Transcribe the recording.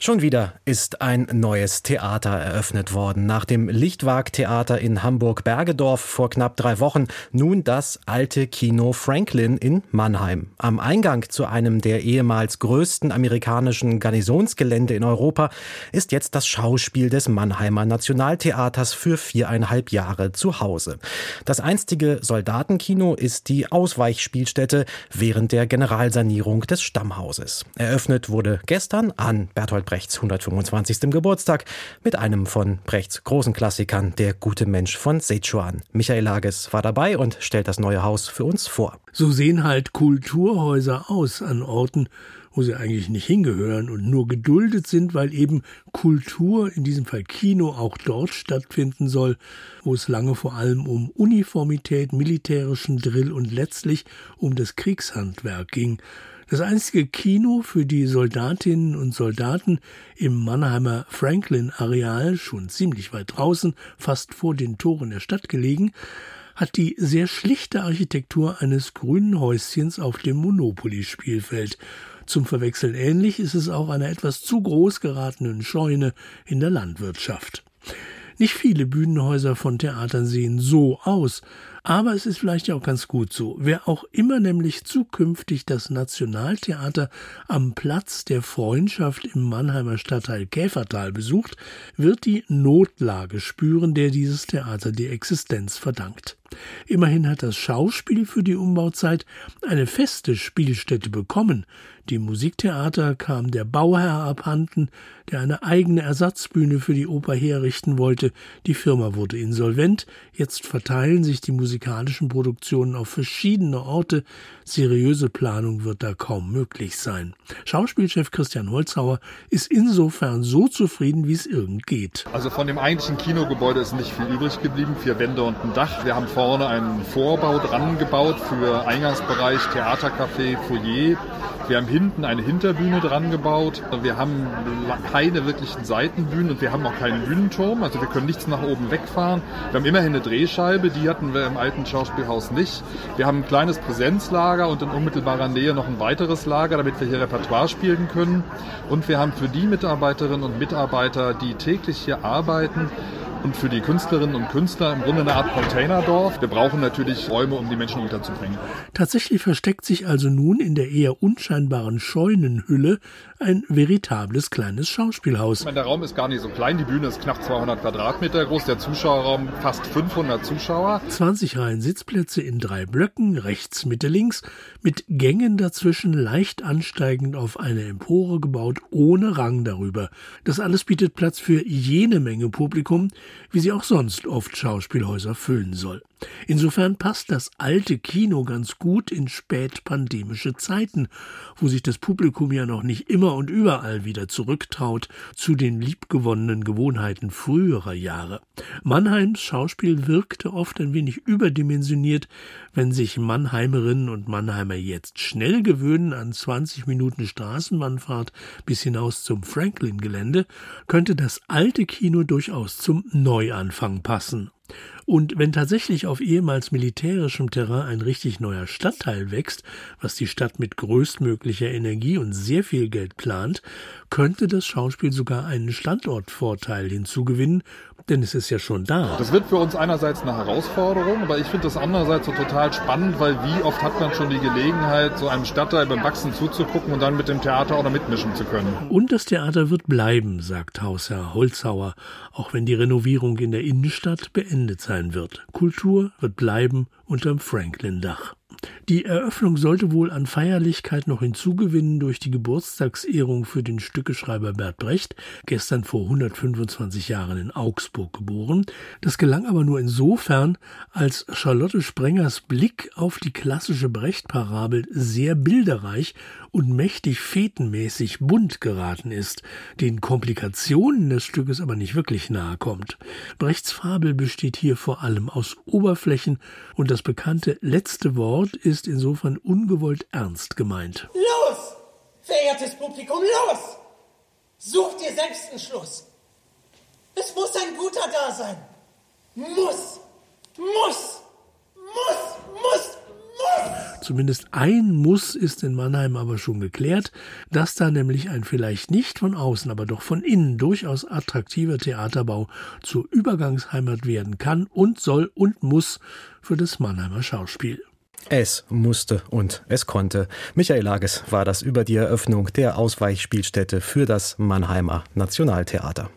Schon wieder ist ein neues Theater eröffnet worden. Nach dem Lichtwag-Theater in Hamburg-Bergedorf vor knapp drei Wochen nun das alte Kino Franklin in Mannheim. Am Eingang zu einem der ehemals größten amerikanischen Garnisonsgelände in Europa ist jetzt das Schauspiel des Mannheimer Nationaltheaters für viereinhalb Jahre zu Hause. Das einstige Soldatenkino ist die Ausweichspielstätte während der Generalsanierung des Stammhauses. Eröffnet wurde gestern an Berthold Brechts 125. Geburtstag mit einem von Brechts großen Klassikern, Der gute Mensch von Sichuan. Michael Lages war dabei und stellt das neue Haus für uns vor. So sehen halt Kulturhäuser aus an Orten, wo sie eigentlich nicht hingehören und nur geduldet sind, weil eben Kultur, in diesem Fall Kino, auch dort stattfinden soll, wo es lange vor allem um Uniformität, militärischen Drill und letztlich um das Kriegshandwerk ging. Das einzige Kino für die Soldatinnen und Soldaten im Mannheimer Franklin-Areal, schon ziemlich weit draußen, fast vor den Toren der Stadt gelegen, hat die sehr schlichte Architektur eines grünen Häuschens auf dem Monopoly-Spielfeld. Zum Verwechseln ähnlich ist es auch einer etwas zu groß geratenen Scheune in der Landwirtschaft. Nicht viele Bühnenhäuser von Theatern sehen so aus, aber es ist vielleicht ja auch ganz gut so. Wer auch immer nämlich zukünftig das Nationaltheater am Platz der Freundschaft im Mannheimer Stadtteil Käfertal besucht, wird die Notlage spüren, der dieses Theater die Existenz verdankt. Immerhin hat das Schauspiel für die Umbauzeit eine feste Spielstätte bekommen. Dem Musiktheater kam der Bauherr abhanden, der eine eigene Ersatzbühne für die Oper herrichten wollte. Die Firma wurde insolvent. Jetzt verteilen sich die musikalischen Produktionen auf verschiedene Orte. Seriöse Planung wird da kaum möglich sein. Schauspielchef Christian Holzhauer ist insofern so zufrieden, wie es irgend geht. Also von dem eigentlichen Kinogebäude ist nicht viel übrig geblieben. Vier Wände und ein Dach. Wir haben vorne einen Vorbau dran gebaut für Eingangsbereich, Theatercafé, Foyer. Wir haben hinten eine Hinterbühne dran gebaut. Wir haben keine wirklichen Seitenbühnen und wir haben auch keinen Bühnenturm. Also wir können nichts nach oben wegfahren. Wir haben immerhin eine Drehscheibe, die hatten wir im alten Schauspielhaus nicht. Wir haben ein kleines Präsenzlager und in unmittelbarer Nähe noch ein weiteres Lager, damit wir hier Repertoire spielen können. Und wir haben für die Mitarbeiterinnen und Mitarbeiter, die täglich hier arbeiten, und für die Künstlerinnen und Künstler im Grunde eine Art Containerdorf. Wir brauchen natürlich Räume, um die Menschen unterzubringen. Tatsächlich versteckt sich also nun in der eher unscheinbaren Scheunenhülle ein veritables kleines Schauspielhaus. Meine, der Raum ist gar nicht so klein, die Bühne ist knapp 200 Quadratmeter groß, der Zuschauerraum fast 500 Zuschauer. 20 Reihen Sitzplätze in drei Blöcken, rechts, Mitte, links, mit Gängen dazwischen leicht ansteigend auf eine Empore gebaut, ohne Rang darüber. Das alles bietet Platz für jene Menge Publikum, wie sie auch sonst oft Schauspielhäuser füllen soll. Insofern passt das alte Kino ganz gut in spätpandemische Zeiten, wo sich das Publikum ja noch nicht immer und überall wieder zurücktraut zu den liebgewonnenen Gewohnheiten früherer Jahre. Mannheims Schauspiel wirkte oft ein wenig überdimensioniert, wenn sich Mannheimerinnen und Mannheimer jetzt schnell gewöhnen an 20 Minuten Straßenbahnfahrt bis hinaus zum Franklin-Gelände, könnte das alte Kino durchaus zum Neuanfang passen. Und wenn tatsächlich auf ehemals militärischem Terrain ein richtig neuer Stadtteil wächst, was die Stadt mit größtmöglicher Energie und sehr viel Geld plant, könnte das Schauspiel sogar einen Standortvorteil hinzugewinnen, denn es ist ja schon da. Das wird für uns einerseits eine Herausforderung, aber ich finde das andererseits so total spannend, weil wie oft hat man schon die Gelegenheit, so einem Stadtteil beim Wachsen zuzugucken und dann mit dem Theater auch noch mitmischen zu können. Und das Theater wird bleiben, sagt Hausherr Holzhauer, auch wenn die Renovierung in der Innenstadt beendet sein wird. Kultur wird bleiben unterm Franklin-Dach. Die Eröffnung sollte wohl an Feierlichkeit noch hinzugewinnen durch die Geburtstagsehrung für den Stückeschreiber Bert Brecht, gestern vor 125 Jahren in Augsburg geboren. Das gelang aber nur insofern, als Charlotte Sprengers Blick auf die klassische Brecht-Parabel sehr bilderreich und mächtig fetenmäßig bunt geraten ist, den Komplikationen des Stückes aber nicht wirklich nahe kommt. Brechts Fabel besteht hier vor allem aus Oberflächen und das bekannte letzte Wort ist insofern ungewollt ernst gemeint. Los, verehrtes Publikum, los! Sucht ihr selbst einen Schluss. Es muss ein guter da sein. Muss, muss, muss, Zumindest ein Muss ist in Mannheim aber schon geklärt, dass da nämlich ein vielleicht nicht von außen, aber doch von innen durchaus attraktiver Theaterbau zur Übergangsheimat werden kann und soll und muss für das Mannheimer Schauspiel. Es musste und es konnte. Michael Lages war das über die Eröffnung der Ausweichspielstätte für das Mannheimer Nationaltheater.